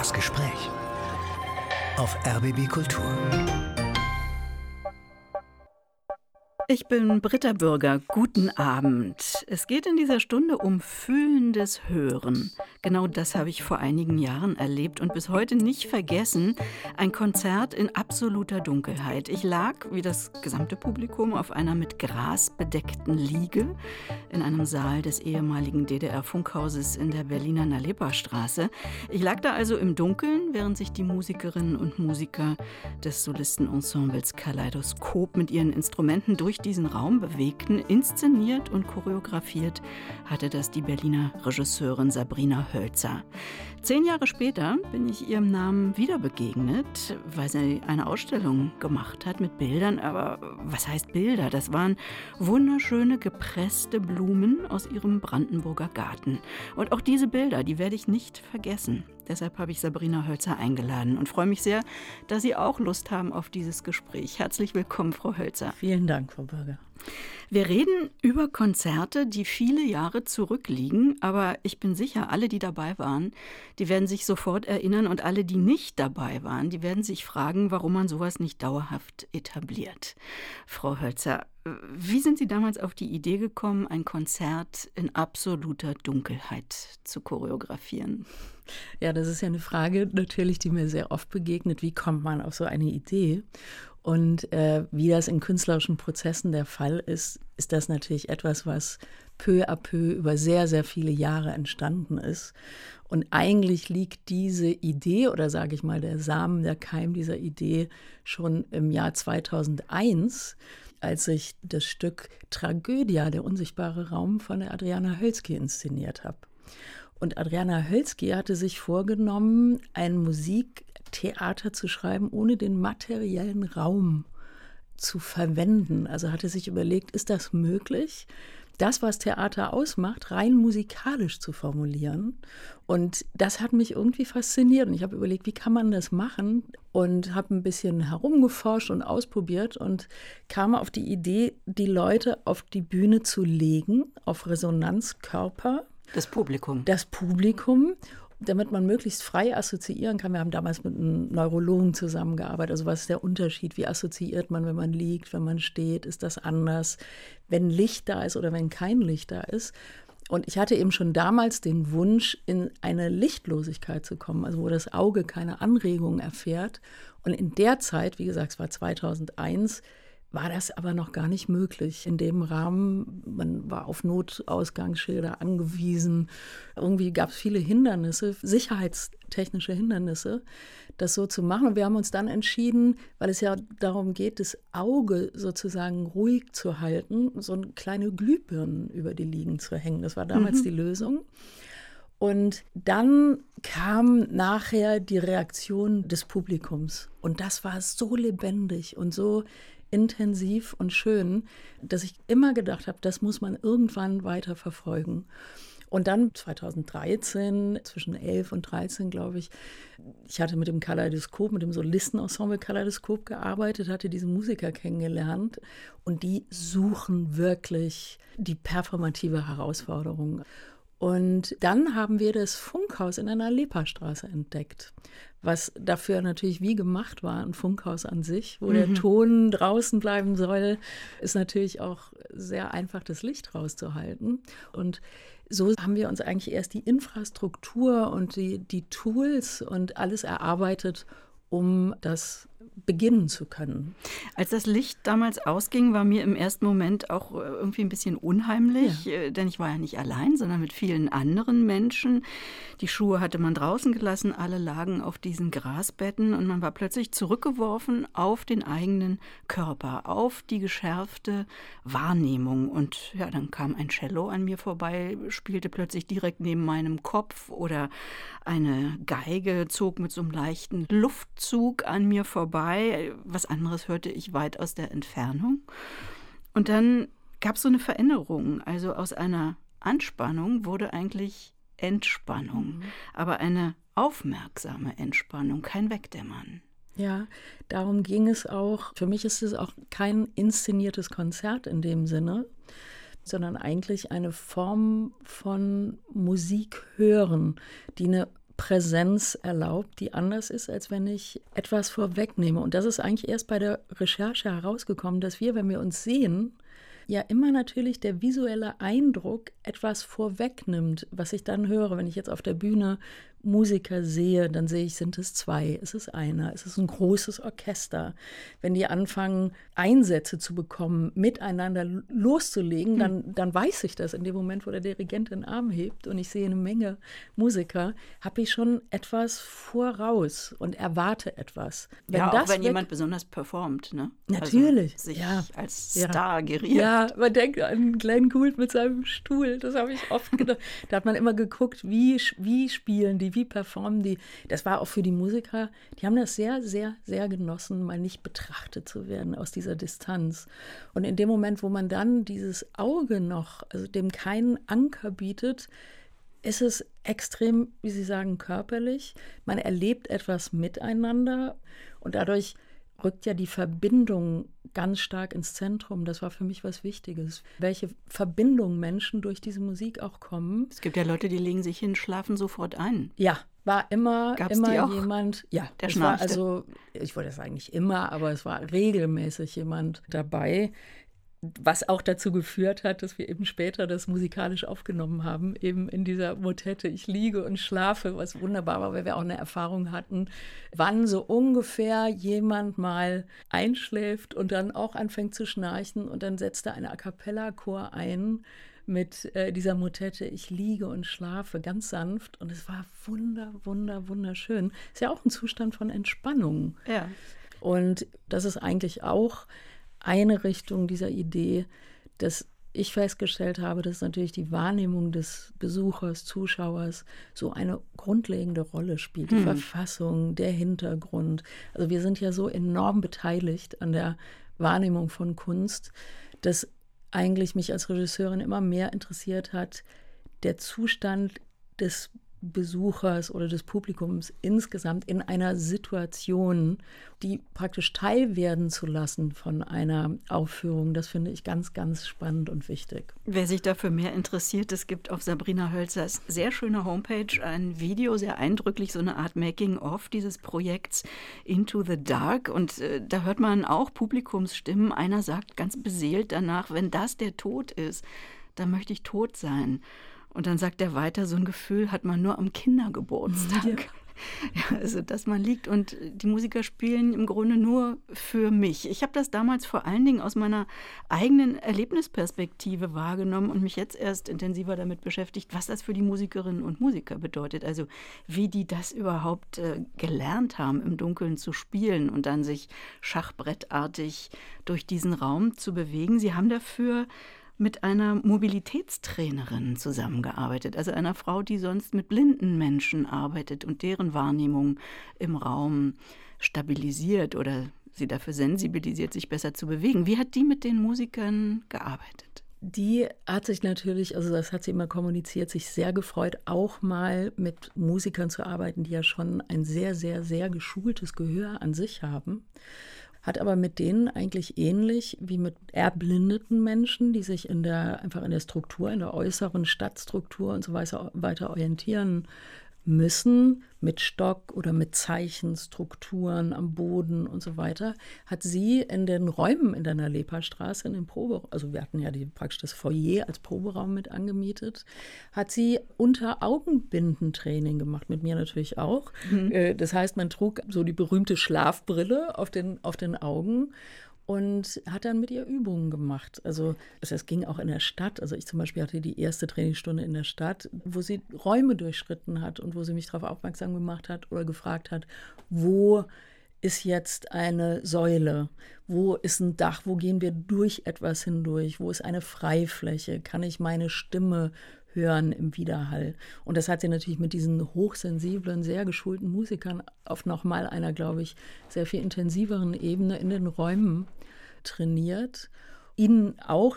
Das Gespräch auf RBB Kultur. Ich bin Britta Bürger. Guten Abend. Es geht in dieser Stunde um fühlendes Hören. Genau das habe ich vor einigen Jahren erlebt und bis heute nicht vergessen. Ein Konzert in absoluter Dunkelheit. Ich lag, wie das gesamte Publikum, auf einer mit Gras bedeckten Liege in einem Saal des ehemaligen DDR-Funkhauses in der Berliner Nalepa-Straße. Ich lag da also im Dunkeln, während sich die Musikerinnen und Musiker des Solistenensembles Kaleidoskop mit ihren Instrumenten durch diesen Raum bewegten. Inszeniert und choreografiert hatte das die Berliner Regisseurin Sabrina Hölzer. Zehn Jahre später bin ich ihrem Namen wieder begegnet, weil sie eine Ausstellung gemacht hat mit Bildern. Aber was heißt Bilder? Das waren wunderschöne gepresste Blumen aus ihrem Brandenburger Garten. Und auch diese Bilder, die werde ich nicht vergessen. Deshalb habe ich Sabrina Hölzer eingeladen und freue mich sehr, dass Sie auch Lust haben auf dieses Gespräch. Herzlich willkommen, Frau Hölzer. Vielen Dank, Frau Bürger. Wir reden über Konzerte, die viele Jahre zurückliegen, aber ich bin sicher, alle, die dabei waren, die werden sich sofort erinnern und alle, die nicht dabei waren, die werden sich fragen, warum man sowas nicht dauerhaft etabliert. Frau Hölzer, wie sind Sie damals auf die Idee gekommen, ein Konzert in absoluter Dunkelheit zu choreografieren? Ja, das ist ja eine Frage natürlich, die mir sehr oft begegnet. Wie kommt man auf so eine Idee? Und äh, wie das in künstlerischen Prozessen der Fall ist, ist das natürlich etwas, was peu à peu über sehr, sehr viele Jahre entstanden ist. Und eigentlich liegt diese Idee oder sage ich mal der Samen, der Keim dieser Idee schon im Jahr 2001, als ich das Stück Tragödia, der unsichtbare Raum von der Adriana Hölzki inszeniert habe. Und Adriana Hölzki hatte sich vorgenommen, ein Musiktheater zu schreiben, ohne den materiellen Raum zu verwenden. Also hatte sich überlegt, ist das möglich? das, was Theater ausmacht, rein musikalisch zu formulieren. Und das hat mich irgendwie fasziniert. Und ich habe überlegt, wie kann man das machen? Und habe ein bisschen herumgeforscht und ausprobiert und kam auf die Idee, die Leute auf die Bühne zu legen, auf Resonanzkörper. Das Publikum. Das Publikum damit man möglichst frei assoziieren kann. Wir haben damals mit einem Neurologen zusammengearbeitet. Also was ist der Unterschied? Wie assoziiert man, wenn man liegt, wenn man steht? Ist das anders? Wenn Licht da ist oder wenn kein Licht da ist? Und ich hatte eben schon damals den Wunsch, in eine Lichtlosigkeit zu kommen, also wo das Auge keine Anregung erfährt. Und in der Zeit, wie gesagt, es war 2001, war das aber noch gar nicht möglich. In dem Rahmen, man war auf Notausgangsschilder angewiesen. Irgendwie gab es viele Hindernisse, sicherheitstechnische Hindernisse, das so zu machen. Und wir haben uns dann entschieden, weil es ja darum geht, das Auge sozusagen ruhig zu halten, so eine kleine Glühbirnen über die Liegen zu hängen. Das war damals mhm. die Lösung. Und dann kam nachher die Reaktion des Publikums. Und das war so lebendig und so intensiv und schön, dass ich immer gedacht habe, das muss man irgendwann weiter verfolgen. Und dann 2013, zwischen 11 und 13, glaube ich, ich hatte mit dem Kaleidoskop, mit dem Solistenensemble Kaleidoskop gearbeitet, hatte diese Musiker kennengelernt und die suchen wirklich die performative Herausforderung. Und dann haben wir das Funkhaus in einer Leperstraße entdeckt, was dafür natürlich wie gemacht war, ein Funkhaus an sich, wo mhm. der Ton draußen bleiben soll, ist natürlich auch sehr einfach, das Licht rauszuhalten. Und so haben wir uns eigentlich erst die Infrastruktur und die, die Tools und alles erarbeitet, um das beginnen zu können. Als das Licht damals ausging, war mir im ersten Moment auch äh, irgendwie ein bisschen unheimlich, ja. Äh, denn ich war ja nicht allein, sondern mit vielen anderen Menschen. Die Schuhe hatte man draußen gelassen, alle lagen auf diesen Grasbetten und man war plötzlich zurückgeworfen auf den eigenen Körper, auf die geschärfte Wahrnehmung. Und ja, dann kam ein Cello an mir vorbei, spielte plötzlich direkt neben meinem Kopf oder eine Geige zog mit so einem leichten Luftzug an mir vorbei. Was anderes hörte ich weit aus der Entfernung. Und dann gab es so eine Veränderung. Also aus einer Anspannung wurde eigentlich Entspannung, mhm. aber eine aufmerksame Entspannung, kein Wegdämmern. Ja, darum ging es auch. Für mich ist es auch kein inszeniertes Konzert in dem Sinne, sondern eigentlich eine Form von Musik hören, die eine Präsenz erlaubt, die anders ist, als wenn ich etwas vorwegnehme. Und das ist eigentlich erst bei der Recherche herausgekommen, dass wir, wenn wir uns sehen, ja immer natürlich der visuelle Eindruck etwas vorwegnimmt, was ich dann höre, wenn ich jetzt auf der Bühne Musiker sehe, dann sehe ich, sind es zwei, ist es einer, ist es ein großes Orchester. Wenn die anfangen, Einsätze zu bekommen, miteinander loszulegen, dann, hm. dann weiß ich das. In dem Moment, wo der Dirigent den Arm hebt und ich sehe eine Menge Musiker, habe ich schon etwas voraus und erwarte etwas. Wenn ja, auch wenn jemand besonders performt, ne? Natürlich. Also sich ja. als Star ja. geriert. Ja, man denkt an Glenn Gould mit seinem Stuhl, das habe ich oft gedacht. da hat man immer geguckt, wie, wie spielen die wie performen die. Das war auch für die Musiker, die haben das sehr, sehr, sehr genossen, mal nicht betrachtet zu werden aus dieser Distanz. Und in dem Moment, wo man dann dieses Auge noch, also dem keinen Anker bietet, ist es extrem, wie Sie sagen, körperlich. Man erlebt etwas miteinander und dadurch rückt ja die Verbindung ganz stark ins Zentrum. Das war für mich was Wichtiges. Welche Verbindung Menschen durch diese Musik auch kommen. Es gibt ja Leute, die legen sich hin, schlafen sofort ein. Ja, war immer, Gab's immer jemand, ja, der schnarchte. also, ich wollte sagen nicht immer, aber es war regelmäßig jemand dabei, was auch dazu geführt hat, dass wir eben später das musikalisch aufgenommen haben, eben in dieser Motette Ich liege und schlafe, was wunderbar war, weil wir auch eine Erfahrung hatten, wann so ungefähr jemand mal einschläft und dann auch anfängt zu schnarchen und dann setzt er einen A cappella Chor ein mit äh, dieser Motette Ich liege und schlafe ganz sanft und es war wunder wunder wunderschön. Ist ja auch ein Zustand von Entspannung. Ja. Und das ist eigentlich auch eine Richtung dieser Idee, dass ich festgestellt habe, dass natürlich die Wahrnehmung des Besuchers, Zuschauers so eine grundlegende Rolle spielt. Die hm. Verfassung, der Hintergrund. Also wir sind ja so enorm beteiligt an der Wahrnehmung von Kunst, dass eigentlich mich als Regisseurin immer mehr interessiert hat, der Zustand des Besuchers oder des Publikums insgesamt in einer Situation, die praktisch teilwerden zu lassen von einer Aufführung. Das finde ich ganz, ganz spannend und wichtig. Wer sich dafür mehr interessiert, es gibt auf Sabrina Hölzers sehr schöner Homepage ein Video, sehr eindrücklich, so eine Art Making-of dieses Projekts Into the Dark. Und äh, da hört man auch Publikumsstimmen. Einer sagt ganz beseelt danach, wenn das der Tod ist, dann möchte ich tot sein. Und dann sagt er weiter, so ein Gefühl hat man nur am Kindergeburtstag. Ja. Ja, also dass man liegt und die Musiker spielen im Grunde nur für mich. Ich habe das damals vor allen Dingen aus meiner eigenen Erlebnisperspektive wahrgenommen und mich jetzt erst intensiver damit beschäftigt, was das für die Musikerinnen und Musiker bedeutet. Also wie die das überhaupt äh, gelernt haben, im Dunkeln zu spielen und dann sich schachbrettartig durch diesen Raum zu bewegen. Sie haben dafür mit einer Mobilitätstrainerin zusammengearbeitet, also einer Frau, die sonst mit blinden Menschen arbeitet und deren Wahrnehmung im Raum stabilisiert oder sie dafür sensibilisiert, sich besser zu bewegen. Wie hat die mit den Musikern gearbeitet? Die hat sich natürlich, also das hat sie immer kommuniziert, sich sehr gefreut, auch mal mit Musikern zu arbeiten, die ja schon ein sehr, sehr, sehr geschultes Gehör an sich haben hat aber mit denen eigentlich ähnlich wie mit erblindeten Menschen, die sich in der, einfach in der Struktur, in der äußeren Stadtstruktur und so weiter orientieren müssen, mit Stock oder mit Zeichenstrukturen am Boden und so weiter, hat sie in den Räumen in der Nalepa-Straße, in den Probe, also wir hatten ja die, praktisch das Foyer als Proberaum mit angemietet, hat sie unter Augenbindentraining gemacht, mit mir natürlich auch. Mhm. Äh, das heißt, man trug so die berühmte Schlafbrille auf den, auf den Augen und hat dann mit ihr Übungen gemacht. Also es ging auch in der Stadt. Also ich zum Beispiel hatte die erste Trainingsstunde in der Stadt, wo sie Räume durchschritten hat und wo sie mich darauf aufmerksam gemacht hat oder gefragt hat, wo ist jetzt eine Säule? Wo ist ein Dach? Wo gehen wir durch etwas hindurch? Wo ist eine Freifläche? Kann ich meine Stimme hören im Widerhall? Und das hat sie natürlich mit diesen hochsensiblen, sehr geschulten Musikern auf nochmal einer, glaube ich, sehr viel intensiveren Ebene in den Räumen trainiert, ihnen auch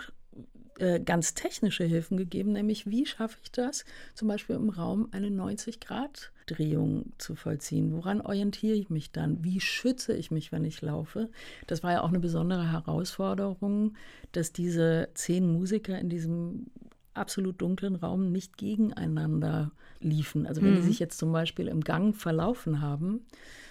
äh, ganz technische Hilfen gegeben, nämlich wie schaffe ich das, zum Beispiel im Raum eine 90-Grad-Drehung zu vollziehen? Woran orientiere ich mich dann? Wie schütze ich mich, wenn ich laufe? Das war ja auch eine besondere Herausforderung, dass diese zehn Musiker in diesem absolut dunklen Raum nicht gegeneinander liefen. Also wenn mhm. die sich jetzt zum Beispiel im Gang verlaufen haben,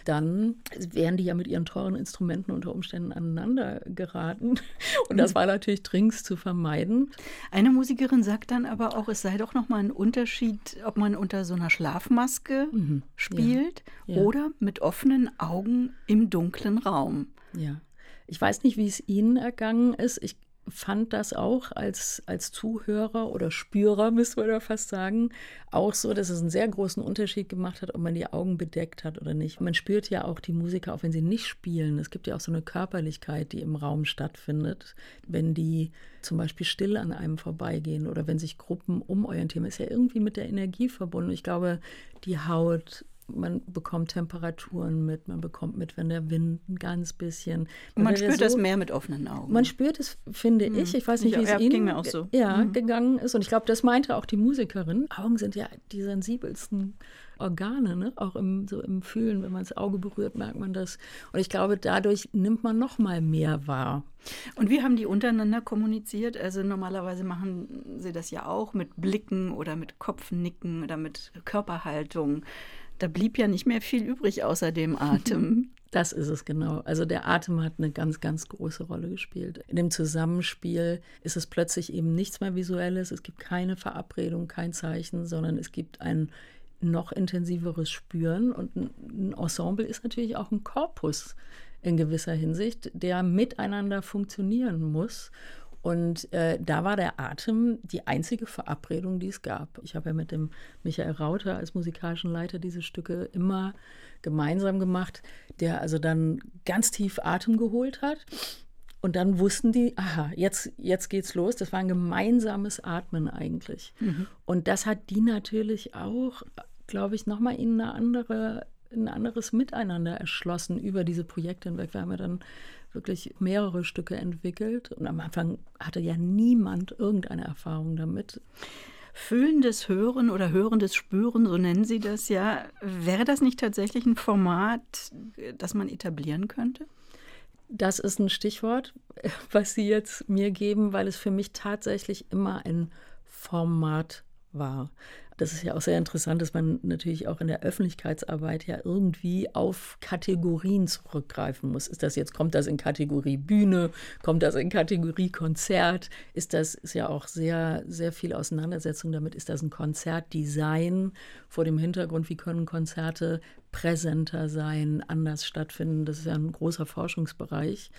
dann wären die ja mit ihren teuren Instrumenten unter Umständen aneinander geraten. Und das war natürlich dringend zu vermeiden. Eine Musikerin sagt dann aber auch, es sei doch nochmal ein Unterschied, ob man unter so einer Schlafmaske mhm. spielt ja. Ja. oder mit offenen Augen im dunklen Raum. Ja. Ich weiß nicht, wie es Ihnen ergangen ist. Ich fand das auch als, als Zuhörer oder Spürer, müssen wir da fast sagen, auch so, dass es einen sehr großen Unterschied gemacht hat, ob man die Augen bedeckt hat oder nicht. Man spürt ja auch die Musiker, auch wenn sie nicht spielen. Es gibt ja auch so eine Körperlichkeit, die im Raum stattfindet, wenn die zum Beispiel still an einem vorbeigehen oder wenn sich Gruppen umorientieren. Ist ja irgendwie mit der Energie verbunden. Ich glaube, die Haut man bekommt Temperaturen mit, man bekommt mit, wenn der Wind ein ganz bisschen. Und man spürt so, das mehr mit offenen Augen. Man spürt es, finde mhm. ich. Ich weiß nicht, wie es Ihnen mir auch so. ja, mhm. gegangen ist. Und ich glaube, das meinte auch die Musikerin. Augen sind ja die sensibelsten Organe, ne? auch im, so im Fühlen, wenn man das Auge berührt, merkt man das. Und ich glaube, dadurch nimmt man noch mal mehr wahr. Und wie haben die untereinander kommuniziert? Also normalerweise machen sie das ja auch mit Blicken oder mit Kopfnicken oder mit Körperhaltung. Da blieb ja nicht mehr viel übrig außer dem Atem. Das ist es genau. Also der Atem hat eine ganz, ganz große Rolle gespielt. In dem Zusammenspiel ist es plötzlich eben nichts mehr Visuelles. Es gibt keine Verabredung, kein Zeichen, sondern es gibt ein noch intensiveres Spüren. Und ein Ensemble ist natürlich auch ein Korpus in gewisser Hinsicht, der miteinander funktionieren muss. Und äh, da war der Atem die einzige Verabredung, die es gab. Ich habe ja mit dem Michael Rauter als musikalischen Leiter diese Stücke immer gemeinsam gemacht, der also dann ganz tief Atem geholt hat. Und dann wussten die, aha, jetzt, jetzt geht's los. Das war ein gemeinsames Atmen eigentlich. Mhm. Und das hat die natürlich auch, glaube ich, nochmal in eine andere ein anderes Miteinander erschlossen über diese Projekte hinweg. Wir haben ja dann wirklich mehrere Stücke entwickelt. Und am Anfang hatte ja niemand irgendeine Erfahrung damit. Fühlendes Hören oder hörendes Spüren, so nennen Sie das ja. Wäre das nicht tatsächlich ein Format, das man etablieren könnte? Das ist ein Stichwort, was Sie jetzt mir geben, weil es für mich tatsächlich immer ein Format war. Das ist ja auch sehr interessant, dass man natürlich auch in der Öffentlichkeitsarbeit ja irgendwie auf Kategorien zurückgreifen muss. Ist das jetzt, kommt das in Kategorie Bühne, kommt das in Kategorie Konzert? Ist das ist ja auch sehr, sehr viel Auseinandersetzung damit, ist das ein Konzertdesign vor dem Hintergrund, wie können Konzerte präsenter sein, anders stattfinden? Das ist ja ein großer Forschungsbereich.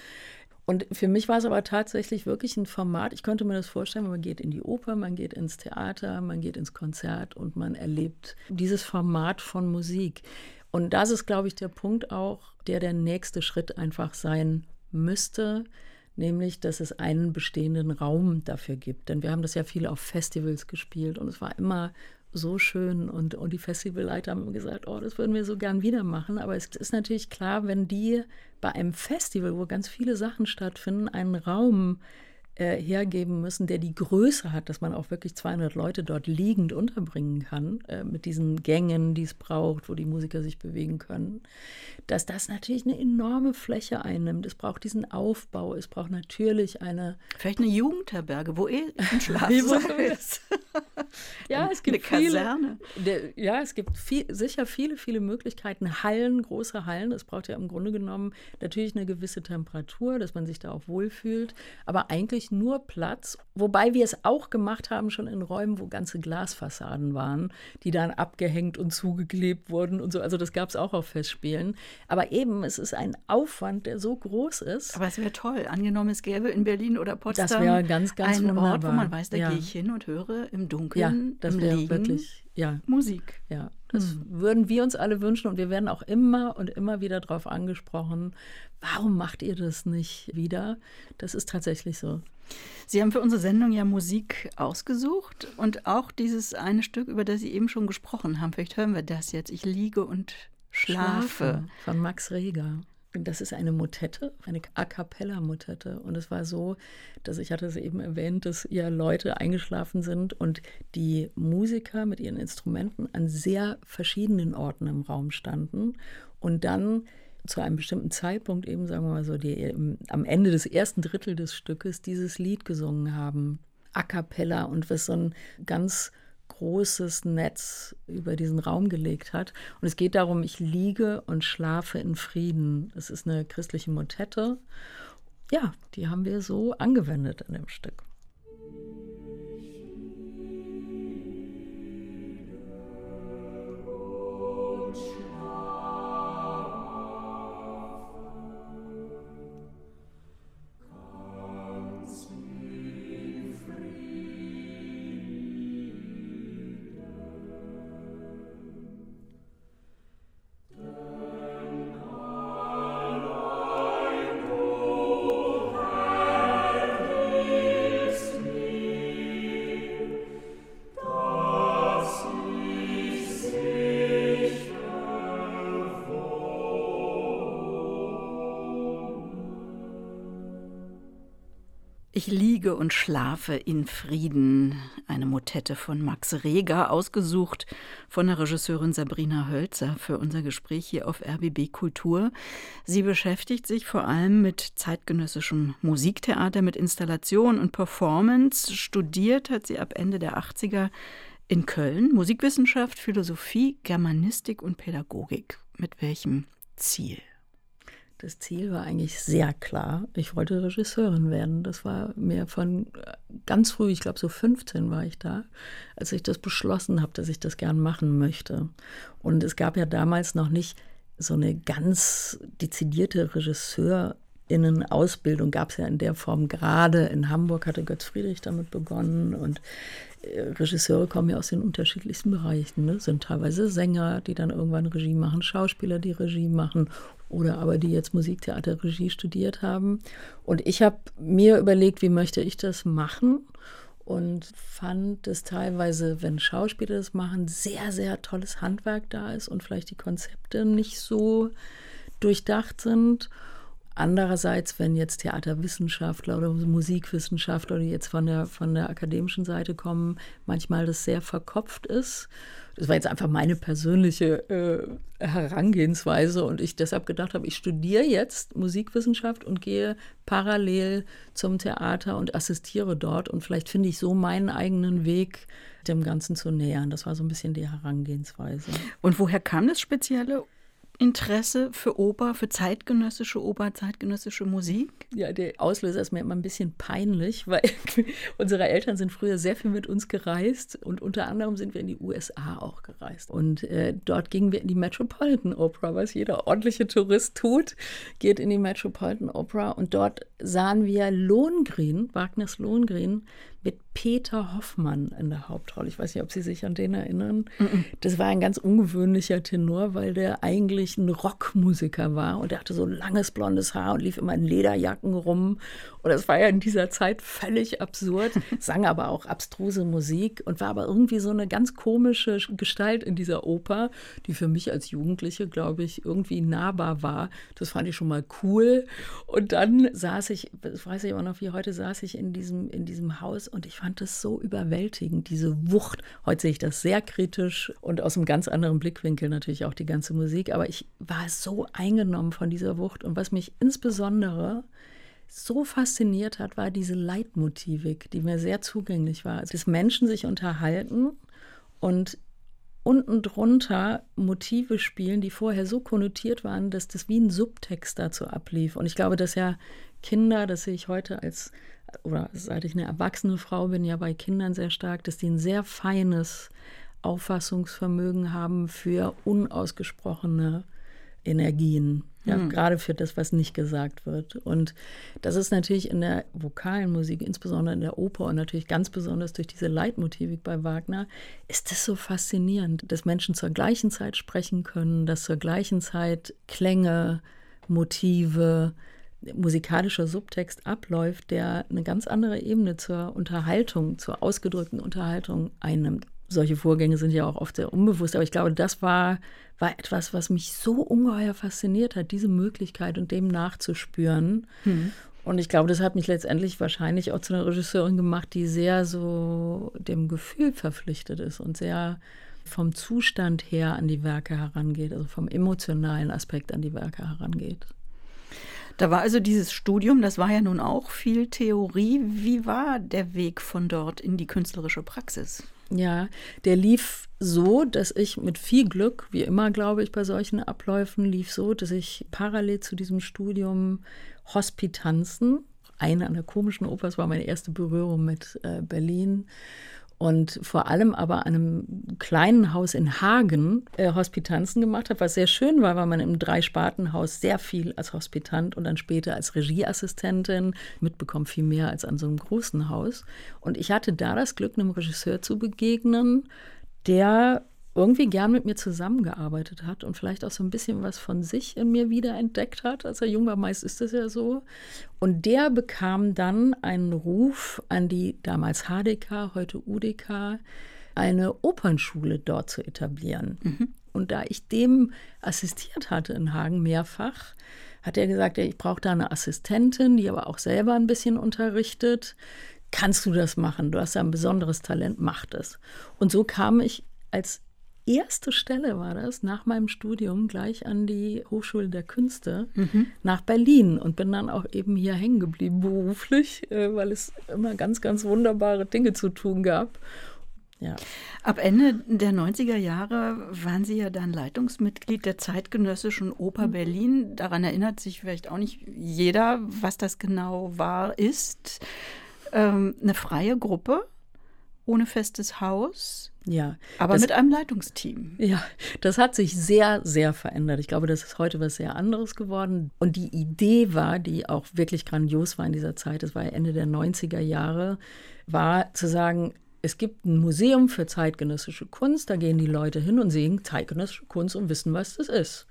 Und für mich war es aber tatsächlich wirklich ein Format. Ich könnte mir das vorstellen, man geht in die Oper, man geht ins Theater, man geht ins Konzert und man erlebt dieses Format von Musik. Und das ist, glaube ich, der Punkt auch, der der nächste Schritt einfach sein müsste, nämlich, dass es einen bestehenden Raum dafür gibt. Denn wir haben das ja viel auf Festivals gespielt und es war immer so schön und, und die Festivalleiter haben gesagt, oh, das würden wir so gern wieder machen. Aber es ist natürlich klar, wenn die bei einem Festival, wo ganz viele Sachen stattfinden, einen Raum äh, hergeben müssen, der die Größe hat, dass man auch wirklich 200 Leute dort liegend unterbringen kann, äh, mit diesen Gängen, die es braucht, wo die Musiker sich bewegen können, dass das natürlich eine enorme Fläche einnimmt. Es braucht diesen Aufbau, es braucht natürlich eine... Vielleicht eine Jugendherberge, wo eh ein Schlafsaal ist. ja, es gibt eine viele, Kaserne. Der, ja, es gibt viel, sicher viele, viele Möglichkeiten. Hallen, große Hallen. Es braucht ja im Grunde genommen natürlich eine gewisse Temperatur, dass man sich da auch wohlfühlt. Aber eigentlich nur Platz, wobei wir es auch gemacht haben, schon in Räumen, wo ganze Glasfassaden waren, die dann abgehängt und zugeklebt wurden und so. Also das gab es auch auf Festspielen. Aber eben, es ist ein Aufwand, der so groß ist. Aber es wäre toll. Angenommen, es gäbe in Berlin oder Potsdam das wäre ganz, ganz einen wunderbar. Ort, wo man weiß, da ja. gehe ich hin und höre im Dunkeln, ja, das wäre wirklich ja. Musik. Ja, das mhm. würden wir uns alle wünschen und wir werden auch immer und immer wieder darauf angesprochen, warum macht ihr das nicht wieder? Das ist tatsächlich so. Sie haben für unsere Sendung ja Musik ausgesucht und auch dieses eine Stück, über das Sie eben schon gesprochen haben. Vielleicht hören wir das jetzt. Ich liege und schlafe. schlafe von Max Reger. Das ist eine Motette, eine A cappella Motette. Und es war so, dass ich hatte es eben erwähnt, dass ja Leute eingeschlafen sind und die Musiker mit ihren Instrumenten an sehr verschiedenen Orten im Raum standen und dann zu einem bestimmten Zeitpunkt eben, sagen wir mal so, die am Ende des ersten Drittel des Stückes dieses Lied gesungen haben. a cappella und was so ein ganz großes Netz über diesen Raum gelegt hat. Und es geht darum, ich liege und schlafe in Frieden. Es ist eine christliche Motette. Ja, die haben wir so angewendet in dem Stück. Ich liege und schlafe in Frieden. Eine Motette von Max Reger, ausgesucht von der Regisseurin Sabrina Hölzer für unser Gespräch hier auf RBB Kultur. Sie beschäftigt sich vor allem mit zeitgenössischem Musiktheater, mit Installation und Performance. Studiert hat sie ab Ende der 80er in Köln Musikwissenschaft, Philosophie, Germanistik und Pädagogik. Mit welchem Ziel? Das Ziel war eigentlich sehr klar. Ich wollte Regisseurin werden. Das war mir von äh, ganz früh, ich glaube so 15 war ich da, als ich das beschlossen habe, dass ich das gern machen möchte. Und es gab ja damals noch nicht so eine ganz dezidierte Regisseurinnen-Ausbildung. Gab es ja in der Form gerade. In Hamburg hatte Götz Friedrich damit begonnen und äh, Regisseure kommen ja aus den unterschiedlichsten Bereichen. Ne? Sind teilweise Sänger, die dann irgendwann Regie machen, Schauspieler, die Regie machen oder aber die jetzt Musiktheaterregie studiert haben. Und ich habe mir überlegt, wie möchte ich das machen und fand es teilweise, wenn Schauspieler das machen, sehr, sehr tolles Handwerk da ist und vielleicht die Konzepte nicht so durchdacht sind. Andererseits, wenn jetzt Theaterwissenschaftler oder Musikwissenschaftler, die jetzt von der, von der akademischen Seite kommen, manchmal das sehr verkopft ist. Das war jetzt einfach meine persönliche äh, Herangehensweise und ich deshalb gedacht habe, ich studiere jetzt Musikwissenschaft und gehe parallel zum Theater und assistiere dort und vielleicht finde ich so meinen eigenen Weg, dem Ganzen zu nähern. Das war so ein bisschen die Herangehensweise. Und woher kam das Spezielle Interesse für Oper, für zeitgenössische Oper, zeitgenössische Musik? Ja, der Auslöser ist mir immer ein bisschen peinlich, weil unsere Eltern sind früher sehr viel mit uns gereist und unter anderem sind wir in die USA auch gereist. Und äh, dort gingen wir in die Metropolitan Opera, was jeder ordentliche Tourist tut, geht in die Metropolitan Opera und dort sahen wir Lohengrin, Wagners Lohengrin, mit Peter Hoffmann in der Hauptrolle. Ich weiß nicht, ob Sie sich an den erinnern. Das war ein ganz ungewöhnlicher Tenor, weil der eigentlich ein Rockmusiker war und er hatte so langes blondes Haar und lief immer in Lederjacken rum. Und das war ja in dieser Zeit völlig absurd, sang aber auch abstruse Musik und war aber irgendwie so eine ganz komische Gestalt in dieser Oper, die für mich als Jugendliche, glaube ich, irgendwie nahbar war. Das fand ich schon mal cool. Und dann saß ich, das weiß ich auch noch wie heute, saß ich in diesem, in diesem Haus und ich fand es so überwältigend, diese Wucht. Heute sehe ich das sehr kritisch und aus einem ganz anderen Blickwinkel natürlich auch die ganze Musik, aber ich war so eingenommen von dieser Wucht und was mich insbesondere so fasziniert hat, war diese Leitmotivik, die mir sehr zugänglich war. Dass Menschen sich unterhalten und unten drunter Motive spielen, die vorher so konnotiert waren, dass das wie ein Subtext dazu ablief. Und ich glaube, dass ja Kinder, das sehe ich heute als oder seit ich eine erwachsene Frau bin, ja bei Kindern sehr stark, dass die ein sehr feines Auffassungsvermögen haben für unausgesprochene Energien. Ja, mhm. gerade für das, was nicht gesagt wird. Und das ist natürlich in der vokalen Musik, insbesondere in der Oper und natürlich ganz besonders durch diese Leitmotivik bei Wagner, ist das so faszinierend, dass Menschen zur gleichen Zeit sprechen können, dass zur gleichen Zeit Klänge, Motive, musikalischer Subtext abläuft, der eine ganz andere Ebene zur Unterhaltung, zur ausgedrückten Unterhaltung einnimmt. Solche Vorgänge sind ja auch oft sehr unbewusst, aber ich glaube, das war, war etwas, was mich so ungeheuer fasziniert hat, diese Möglichkeit und dem nachzuspüren. Hm. Und ich glaube, das hat mich letztendlich wahrscheinlich auch zu einer Regisseurin gemacht, die sehr so dem Gefühl verpflichtet ist und sehr vom Zustand her an die Werke herangeht, also vom emotionalen Aspekt an die Werke herangeht. Da war also dieses Studium, das war ja nun auch viel Theorie. Wie war der Weg von dort in die künstlerische Praxis? Ja, der lief so, dass ich mit viel Glück, wie immer glaube ich bei solchen Abläufen, lief so, dass ich parallel zu diesem Studium Hospitanzen, eine an der komischen Oper, das war meine erste Berührung mit äh, Berlin, und vor allem aber an einem kleinen Haus in Hagen äh, Hospitanzen gemacht habe, was sehr schön war, weil man im Dreispartenhaus sehr viel als Hospitant und dann später als Regieassistentin mitbekommt, viel mehr als an so einem großen Haus. Und ich hatte da das Glück, einem Regisseur zu begegnen, der irgendwie gern mit mir zusammengearbeitet hat und vielleicht auch so ein bisschen was von sich in mir wiederentdeckt hat. Als er jung war, meist ist das ja so. Und der bekam dann einen Ruf an die damals HDK, heute UDK, eine Opernschule dort zu etablieren. Mhm. Und da ich dem assistiert hatte in Hagen mehrfach, hat er gesagt, ich brauche da eine Assistentin, die aber auch selber ein bisschen unterrichtet. Kannst du das machen? Du hast ja ein besonderes Talent, mach das. Und so kam ich als erste Stelle war das nach meinem Studium gleich an die Hochschule der Künste mhm. nach Berlin und bin dann auch eben hier hängen geblieben beruflich, äh, weil es immer ganz, ganz wunderbare Dinge zu tun gab. Ja. Ab Ende der 90er Jahre waren Sie ja dann Leitungsmitglied der Zeitgenössischen Oper mhm. Berlin. Daran erinnert sich vielleicht auch nicht jeder, was das genau war, ist. Ähm, eine freie Gruppe ohne festes Haus ja. Aber das, mit einem Leitungsteam. Ja, das hat sich sehr, sehr verändert. Ich glaube, das ist heute was sehr anderes geworden. Und die Idee war, die auch wirklich grandios war in dieser Zeit, das war ja Ende der 90er Jahre, war zu sagen, es gibt ein Museum für zeitgenössische Kunst, da gehen die Leute hin und sehen zeitgenössische Kunst und wissen, was das ist.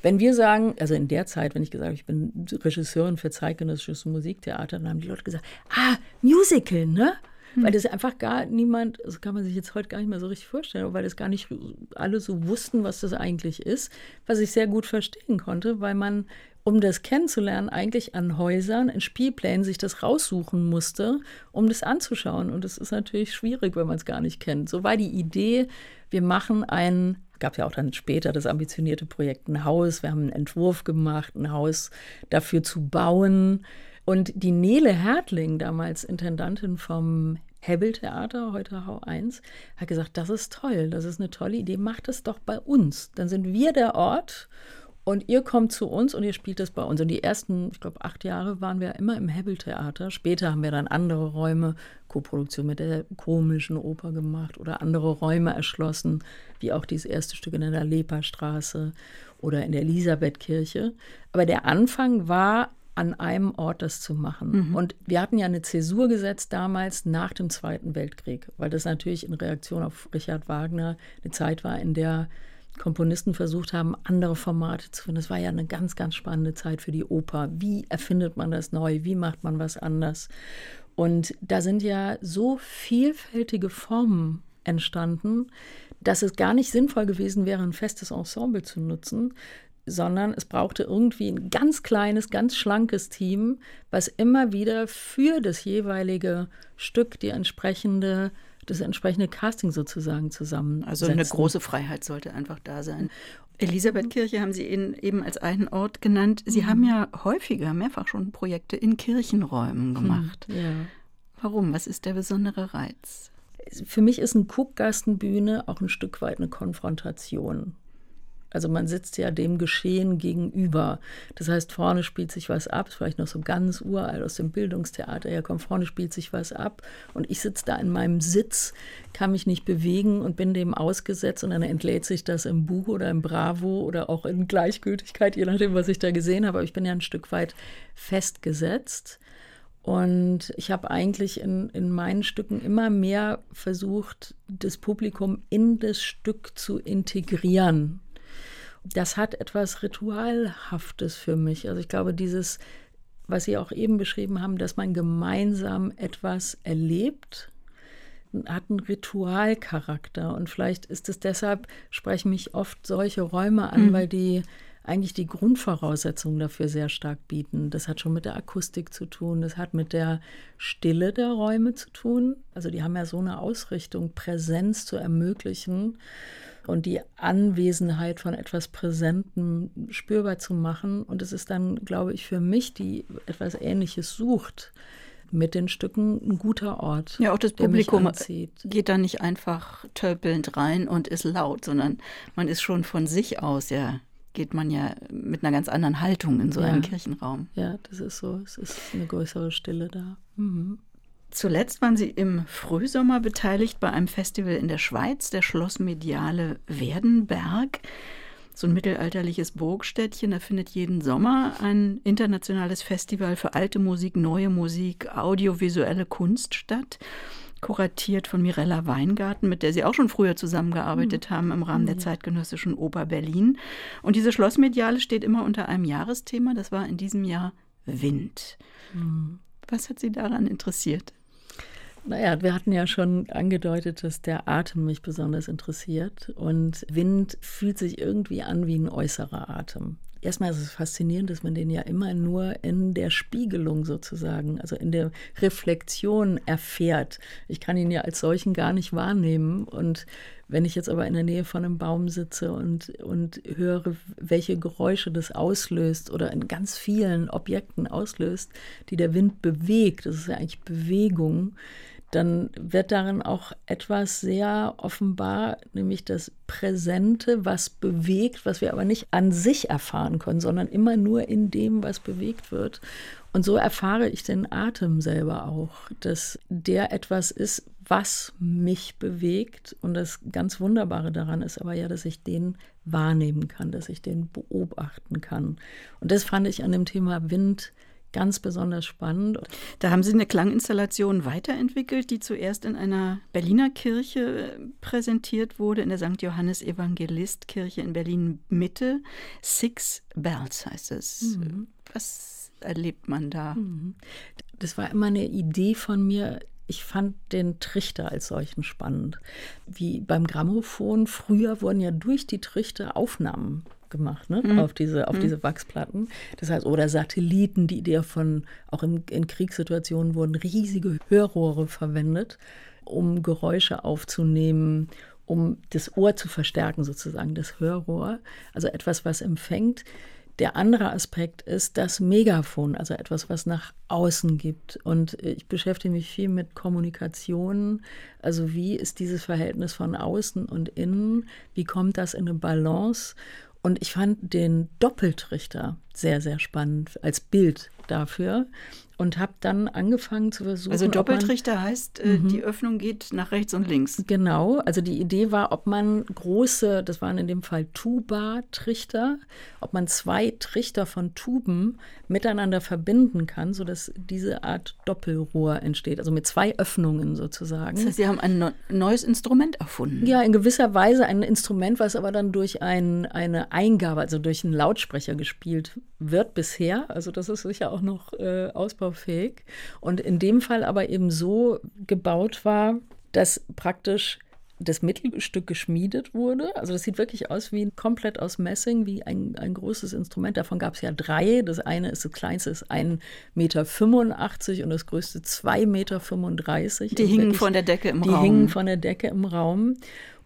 Wenn wir sagen, also in der Zeit, wenn ich gesagt habe, ich bin Regisseurin für zeitgenössisches Musiktheater, dann haben die Leute gesagt, ah, Musical, ne? Hm. Weil das einfach gar niemand, das kann man sich jetzt heute gar nicht mehr so richtig vorstellen, weil das gar nicht alle so wussten, was das eigentlich ist, was ich sehr gut verstehen konnte, weil man, um das kennenzulernen, eigentlich an Häusern, in Spielplänen sich das raussuchen musste, um das anzuschauen. Und das ist natürlich schwierig, wenn man es gar nicht kennt. So war die Idee, wir machen ein gab ja auch dann später das ambitionierte Projekt ein Haus. Wir haben einen Entwurf gemacht, ein Haus dafür zu bauen. Und die Nele Hertling, damals Intendantin vom Hebbel-Theater, heute Hau 1, hat gesagt, das ist toll, das ist eine tolle Idee, macht es doch bei uns. Dann sind wir der Ort und ihr kommt zu uns und ihr spielt es bei uns. Und die ersten, ich glaube, acht Jahre waren wir immer im Hebbel-Theater. Später haben wir dann andere Räume, Koproduktion mit der komischen Oper gemacht oder andere Räume erschlossen, wie auch dieses erste Stück in der Leperstraße oder in der Elisabethkirche. Aber der Anfang war an einem Ort das zu machen. Mhm. Und wir hatten ja eine Zäsur gesetzt damals nach dem Zweiten Weltkrieg, weil das natürlich in Reaktion auf Richard Wagner eine Zeit war, in der Komponisten versucht haben, andere Formate zu finden. Das war ja eine ganz, ganz spannende Zeit für die Oper. Wie erfindet man das neu? Wie macht man was anders? Und da sind ja so vielfältige Formen entstanden, dass es gar nicht sinnvoll gewesen wäre, ein festes Ensemble zu nutzen, sondern es brauchte irgendwie ein ganz kleines, ganz schlankes Team, was immer wieder für das jeweilige Stück die entsprechende das entsprechende Casting sozusagen zusammen. Also eine große Freiheit sollte einfach da sein. Elisabethkirche haben Sie eben als einen Ort genannt. Sie mhm. haben ja häufiger, mehrfach schon Projekte in Kirchenräumen gemacht. Ja. Warum? Was ist der besondere Reiz? Für mich ist eine Kuckgastenbühne auch ein Stück weit eine Konfrontation. Also man sitzt ja dem Geschehen gegenüber. Das heißt, vorne spielt sich was ab, vielleicht noch so ganz uralt aus dem Bildungstheater herkommt, vorne spielt sich was ab und ich sitze da in meinem Sitz, kann mich nicht bewegen und bin dem ausgesetzt und dann entlädt sich das im Buch oder im Bravo oder auch in Gleichgültigkeit, je nachdem, was ich da gesehen habe. Aber ich bin ja ein Stück weit festgesetzt. Und ich habe eigentlich in, in meinen Stücken immer mehr versucht, das Publikum in das Stück zu integrieren das hat etwas Ritualhaftes für mich. Also ich glaube, dieses, was Sie auch eben beschrieben haben, dass man gemeinsam etwas erlebt, hat einen Ritualcharakter. Und vielleicht ist es deshalb, sprechen mich oft solche Räume an, mhm. weil die eigentlich die Grundvoraussetzungen dafür sehr stark bieten. Das hat schon mit der Akustik zu tun, das hat mit der Stille der Räume zu tun. Also die haben ja so eine Ausrichtung, Präsenz zu ermöglichen. Und die Anwesenheit von etwas Präsentem spürbar zu machen. Und es ist dann, glaube ich, für mich, die etwas Ähnliches sucht, mit den Stücken ein guter Ort. Ja, auch das Publikum geht da nicht einfach tölpelnd rein und ist laut, sondern man ist schon von sich aus, ja, geht man ja mit einer ganz anderen Haltung in so ja. einen Kirchenraum. Ja, das ist so. Es ist eine größere Stille da. Mhm. Zuletzt waren Sie im Frühsommer beteiligt bei einem Festival in der Schweiz, der Schlossmediale Werdenberg. So ein mittelalterliches Burgstädtchen, da findet jeden Sommer ein internationales Festival für alte Musik, neue Musik, audiovisuelle Kunst statt kuratiert von Mirella Weingarten, mit der Sie auch schon früher zusammengearbeitet mhm. haben im Rahmen der hm. zeitgenössischen Oper Berlin. Und diese Schlossmediale steht immer unter einem Jahresthema. Das war in diesem Jahr Wind. Mhm. Was hat Sie daran interessiert? Naja, wir hatten ja schon angedeutet, dass der Atem mich besonders interessiert. Und Wind fühlt sich irgendwie an wie ein äußerer Atem. Erstmal ist es faszinierend, dass man den ja immer nur in der Spiegelung sozusagen, also in der Reflexion erfährt. Ich kann ihn ja als solchen gar nicht wahrnehmen. Und wenn ich jetzt aber in der Nähe von einem Baum sitze und, und höre, welche Geräusche das auslöst oder in ganz vielen Objekten auslöst, die der Wind bewegt, das ist ja eigentlich Bewegung, dann wird darin auch etwas sehr offenbar, nämlich das Präsente, was bewegt, was wir aber nicht an sich erfahren können, sondern immer nur in dem, was bewegt wird. Und so erfahre ich den Atem selber auch, dass der etwas ist, was mich bewegt. Und das ganz Wunderbare daran ist aber ja, dass ich den wahrnehmen kann, dass ich den beobachten kann. Und das fand ich an dem Thema Wind ganz besonders spannend. Da haben Sie eine Klanginstallation weiterentwickelt, die zuerst in einer Berliner Kirche äh, präsentiert wurde, in der St. Johannes Evangelist Kirche in Berlin Mitte. Six Bells heißt es. Mhm. Was erlebt man da? Mhm. Das war immer eine Idee von mir, ich fand den Trichter als solchen spannend. Wie beim Grammophon, früher wurden ja durch die Trichter Aufnahmen gemacht, ne? Mhm. auf, diese, auf mhm. diese Wachsplatten. Das heißt, oder Satelliten, die Idee von, auch in, in Kriegssituationen wurden riesige Hörrohre verwendet, um Geräusche aufzunehmen, um das Ohr zu verstärken, sozusagen, das Hörrohr. Also etwas, was empfängt. Der andere Aspekt ist das Megafon, also etwas, was nach außen gibt. Und ich beschäftige mich viel mit Kommunikation. Also wie ist dieses Verhältnis von außen und innen? Wie kommt das in eine Balance? Und ich fand den Doppeltrichter sehr, sehr spannend als Bild dafür und habe dann angefangen zu versuchen. Also Doppeltrichter man, heißt, äh, mhm. die Öffnung geht nach rechts und links. Genau, also die Idee war, ob man große, das waren in dem Fall Tuba-Trichter, ob man zwei Trichter von Tuben miteinander verbinden kann, sodass diese Art Doppelrohr entsteht, also mit zwei Öffnungen sozusagen. Das heißt, Sie haben ein neues Instrument erfunden. Ja, in gewisser Weise ein Instrument, was aber dann durch ein, eine Eingabe, also durch einen Lautsprecher gespielt wird bisher. Also das ist sicher auch noch äh, ausbaufähig. Und in dem Fall aber eben so gebaut war, dass praktisch das Mittelstück geschmiedet wurde. Also das sieht wirklich aus wie komplett aus Messing, wie ein, ein großes Instrument. Davon gab es ja drei. Das eine ist das kleinste, ist 1,85 Meter und das größte 2,35 Meter. Die hingen von der Decke im die Raum. Die hingen von der Decke im Raum.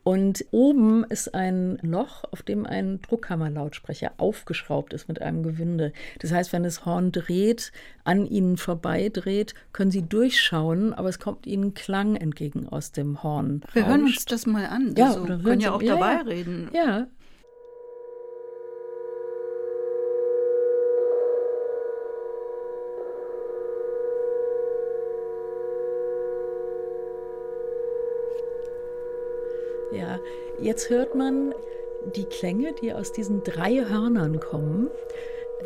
Und oben ist ein Loch, auf dem ein Druckkammerlautsprecher aufgeschraubt ist mit einem Gewinde. Das heißt, wenn das Horn dreht, an ihnen vorbeidreht, können sie durchschauen, aber es kommt ihnen Klang entgegen aus dem Horn. Wir hören uns das mal an. Ja, also, können ja auch dabei ja, reden. Ja, jetzt hört man die Klänge, die aus diesen drei Hörnern kommen,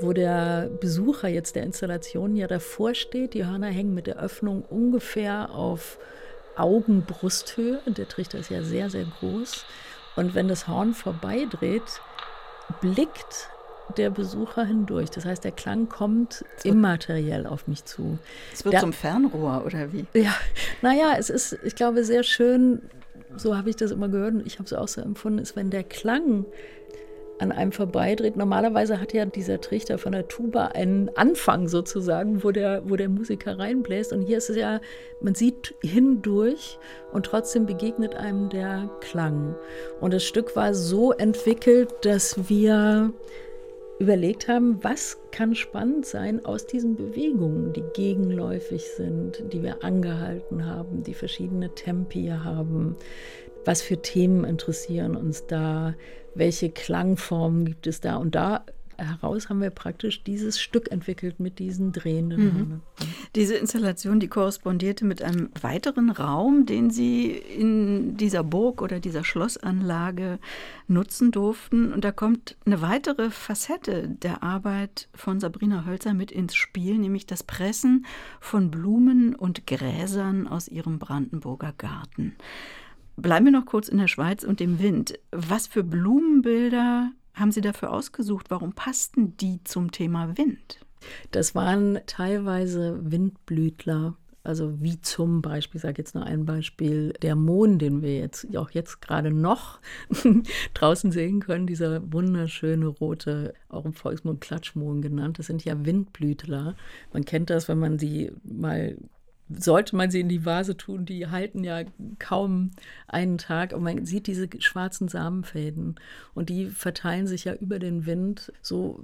wo der Besucher jetzt der Installation ja davor steht. Die Hörner hängen mit der Öffnung ungefähr auf Augenbrusthöhe. Der Trichter ist ja sehr, sehr groß. Und wenn das Horn vorbeidreht, blickt der Besucher hindurch. Das heißt, der Klang kommt immateriell auf mich zu. Es wird da, zum Fernrohr oder wie? Ja, naja, es ist, ich glaube, sehr schön so habe ich das immer gehört und ich habe es auch so empfunden, ist, wenn der Klang an einem vorbeidreht. Normalerweise hat ja dieser Trichter von der Tuba einen Anfang sozusagen, wo der, wo der Musiker reinbläst. Und hier ist es ja, man sieht hindurch und trotzdem begegnet einem der Klang. Und das Stück war so entwickelt, dass wir überlegt haben, was kann spannend sein aus diesen Bewegungen, die gegenläufig sind, die wir angehalten haben, die verschiedene Tempi haben. Was für Themen interessieren uns da? Welche Klangformen gibt es da? Und da heraus haben wir praktisch dieses Stück entwickelt mit diesen drehenden mhm. Diese Installation, die korrespondierte mit einem weiteren Raum, den Sie in dieser Burg oder dieser Schlossanlage nutzen durften. Und da kommt eine weitere Facette der Arbeit von Sabrina Hölzer mit ins Spiel, nämlich das Pressen von Blumen und Gräsern aus ihrem Brandenburger Garten. Bleiben wir noch kurz in der Schweiz und dem Wind. Was für Blumenbilder haben Sie dafür ausgesucht? Warum passten die zum Thema Wind? Das waren teilweise Windblütler, also wie zum Beispiel, ich sage jetzt nur ein Beispiel, der Mohn, den wir jetzt auch jetzt gerade noch draußen sehen können, dieser wunderschöne rote, auch im Volksmund Klatschmohn genannt. Das sind ja Windblütler. Man kennt das, wenn man sie mal sollte man sie in die Vase tun, die halten ja kaum einen Tag. Und man sieht diese schwarzen Samenfäden und die verteilen sich ja über den Wind. So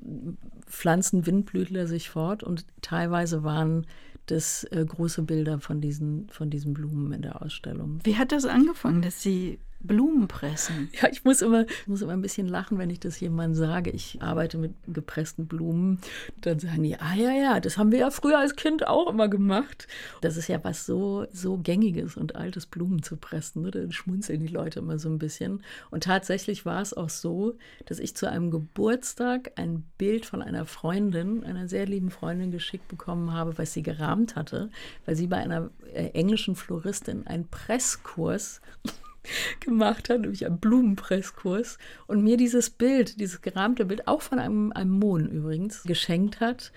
pflanzen Windblütler sich fort und teilweise waren das äh, große Bilder von diesen, von diesen Blumen in der Ausstellung. Wie hat das angefangen, dass Sie Blumen pressen. Ja, ich muss immer, muss immer ein bisschen lachen, wenn ich das jemandem sage. Ich arbeite mit gepressten Blumen. Dann sagen die, ah ja, ja, das haben wir ja früher als Kind auch immer gemacht. Das ist ja was so, so Gängiges und altes, Blumen zu pressen. Ne? Da schmunzeln die Leute immer so ein bisschen. Und tatsächlich war es auch so, dass ich zu einem Geburtstag ein Bild von einer Freundin, einer sehr lieben Freundin geschickt bekommen habe, was sie gerahmt hatte, weil sie bei einer äh, englischen Floristin einen Presskurs gemacht hat, nämlich einen Blumenpresskurs und mir dieses Bild, dieses gerahmte Bild, auch von einem, einem Mohn übrigens, geschenkt hat.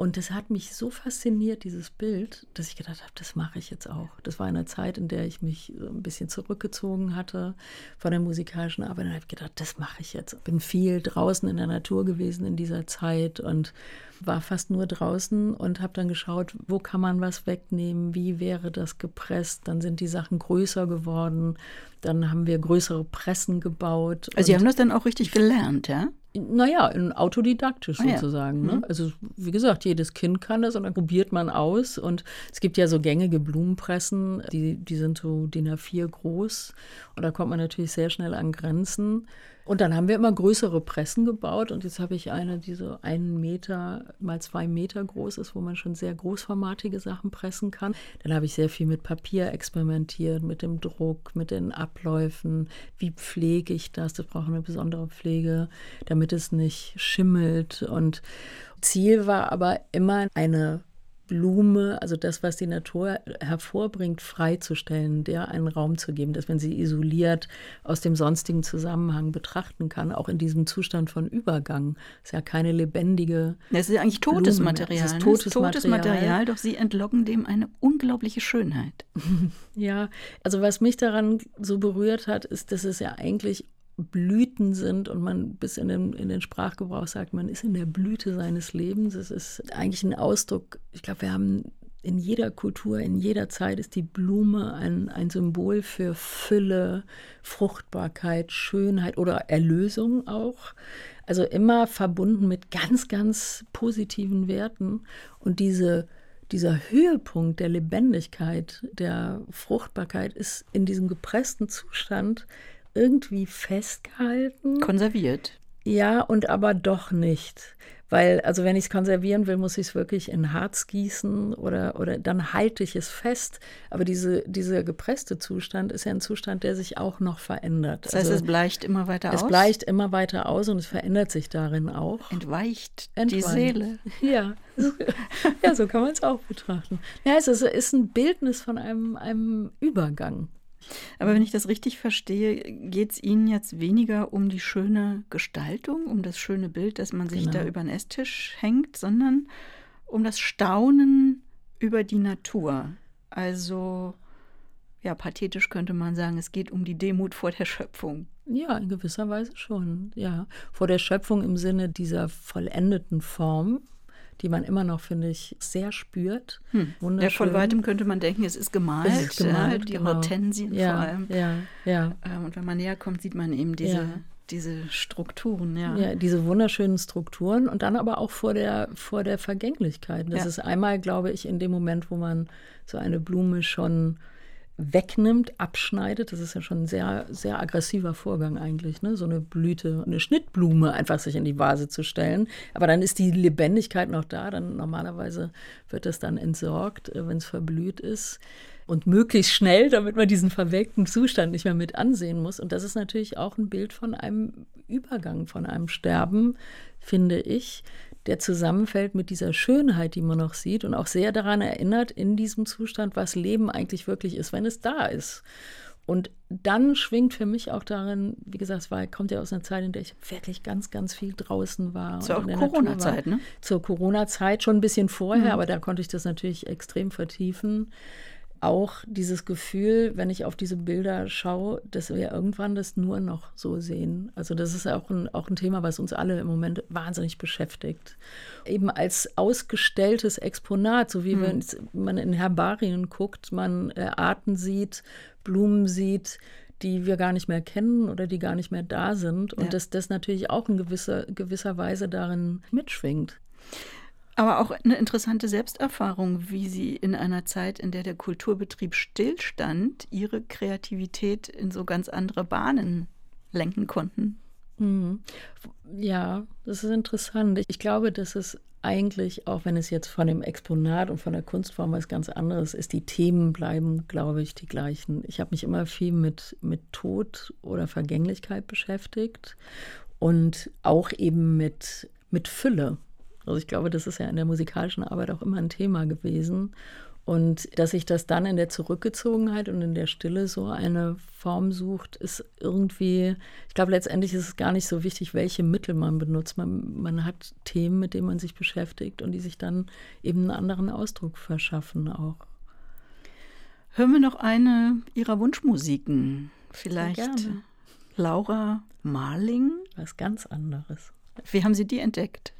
Und das hat mich so fasziniert, dieses Bild, dass ich gedacht habe, das mache ich jetzt auch. Das war eine Zeit, in der ich mich ein bisschen zurückgezogen hatte von der musikalischen Arbeit. Und habe ich gedacht, das mache ich jetzt. Bin viel draußen in der Natur gewesen in dieser Zeit und war fast nur draußen und habe dann geschaut, wo kann man was wegnehmen, wie wäre das gepresst. Dann sind die Sachen größer geworden. Dann haben wir größere Pressen gebaut. Also Sie haben das dann auch richtig gelernt, ja? Naja, autodidaktisch ah, sozusagen. Ja. Ne? Mhm. Also wie gesagt, jedes Kind kann das und dann probiert man aus. Und es gibt ja so gängige Blumenpressen, die, die sind so DIN A4 groß. Und da kommt man natürlich sehr schnell an Grenzen. Und dann haben wir immer größere Pressen gebaut und jetzt habe ich eine, die so einen Meter mal zwei Meter groß ist, wo man schon sehr großformatige Sachen pressen kann. Dann habe ich sehr viel mit Papier experimentiert, mit dem Druck, mit den Abläufen. Wie pflege ich das? Das braucht eine besondere Pflege, damit es nicht schimmelt. Und Ziel war aber immer eine Blume, also das, was die Natur hervorbringt, freizustellen, der einen Raum zu geben, dass man sie isoliert aus dem sonstigen Zusammenhang betrachten kann, auch in diesem Zustand von Übergang. Das ist ja keine lebendige. Das ist ja eigentlich totes Blume. Material. Das ist totes, das ist totes Material. Material, doch sie entlocken dem eine unglaubliche Schönheit. ja, also was mich daran so berührt hat, ist, dass es ja eigentlich Blüten sind und man bis in den, in den Sprachgebrauch sagt, man ist in der Blüte seines Lebens. Es ist eigentlich ein Ausdruck, ich glaube, wir haben in jeder Kultur, in jeder Zeit ist die Blume ein, ein Symbol für Fülle, Fruchtbarkeit, Schönheit oder Erlösung auch. Also immer verbunden mit ganz, ganz positiven Werten. Und diese, dieser Höhepunkt der Lebendigkeit, der Fruchtbarkeit ist in diesem gepressten Zustand irgendwie festgehalten. Konserviert. Ja, und aber doch nicht. Weil, also wenn ich es konservieren will, muss ich es wirklich in Harz gießen oder, oder dann halte ich es fest. Aber diese, dieser gepresste Zustand ist ja ein Zustand, der sich auch noch verändert. Das heißt, also, es bleicht immer weiter aus? Es bleicht immer weiter aus und es verändert sich darin auch. Entweicht, Entweicht. die Seele. Ja, ja so kann man es auch betrachten. Ja, es ist, ist ein Bildnis von einem, einem Übergang. Aber wenn ich das richtig verstehe, geht es Ihnen jetzt weniger um die schöne Gestaltung, um das schöne Bild, dass man sich genau. da über den Esstisch hängt, sondern um das Staunen über die Natur. Also, ja, pathetisch könnte man sagen, es geht um die Demut vor der Schöpfung. Ja, in gewisser Weise schon, ja. Vor der Schöpfung im Sinne dieser vollendeten Form, die man immer noch, finde ich, sehr spürt. Hm. Ja, von weitem könnte man denken, es ist gemalt, es ist gemalt ja, die genau. Hortensien ja, vor allem. Ja, ja. Ähm, und wenn man näher kommt, sieht man eben diese, ja. diese Strukturen. Ja. ja, diese wunderschönen Strukturen und dann aber auch vor der, vor der Vergänglichkeit. Das ist einmal, glaube ich, in dem Moment, wo man so eine Blume schon wegnimmt, abschneidet. Das ist ja schon ein sehr, sehr aggressiver Vorgang eigentlich, ne? so eine Blüte, eine Schnittblume einfach sich in die Vase zu stellen. Aber dann ist die Lebendigkeit noch da. Dann normalerweise wird das dann entsorgt, äh, wenn es verblüht ist. Und möglichst schnell, damit man diesen verwelkten Zustand nicht mehr mit ansehen muss. Und das ist natürlich auch ein Bild von einem Übergang, von einem Sterben, finde ich, der zusammenfällt mit dieser Schönheit, die man noch sieht und auch sehr daran erinnert, in diesem Zustand, was Leben eigentlich wirklich ist, wenn es da ist. Und dann schwingt für mich auch darin, wie gesagt, es war, kommt ja aus einer Zeit, in der ich wirklich ganz, ganz viel draußen war. Zur Corona-Zeit, ne? Zur Corona-Zeit, schon ein bisschen vorher, mhm. aber da konnte ich das natürlich extrem vertiefen auch dieses Gefühl, wenn ich auf diese Bilder schaue, dass wir irgendwann das nur noch so sehen. Also das ist auch ein, auch ein Thema, was uns alle im Moment wahnsinnig beschäftigt. Eben als ausgestelltes Exponat, so wie mhm. wenn man in Herbarien guckt, man äh, Arten sieht, Blumen sieht, die wir gar nicht mehr kennen oder die gar nicht mehr da sind. Und ja. dass das natürlich auch in gewisser, gewisser Weise darin mitschwingt. Aber auch eine interessante Selbsterfahrung, wie Sie in einer Zeit, in der der Kulturbetrieb stillstand, Ihre Kreativität in so ganz andere Bahnen lenken konnten. Mhm. Ja, das ist interessant. Ich glaube, dass es eigentlich, auch wenn es jetzt von dem Exponat und von der Kunstform was ganz anderes ist, die Themen bleiben, glaube ich, die gleichen. Ich habe mich immer viel mit, mit Tod oder Vergänglichkeit beschäftigt und auch eben mit, mit Fülle. Also ich glaube, das ist ja in der musikalischen Arbeit auch immer ein Thema gewesen. Und dass sich das dann in der Zurückgezogenheit und in der Stille so eine Form sucht, ist irgendwie, ich glaube, letztendlich ist es gar nicht so wichtig, welche Mittel man benutzt. Man, man hat Themen, mit denen man sich beschäftigt und die sich dann eben einen anderen Ausdruck verschaffen auch. Hören wir noch eine Ihrer Wunschmusiken. Vielleicht Laura Marling? Was ganz anderes. Wie haben Sie die entdeckt?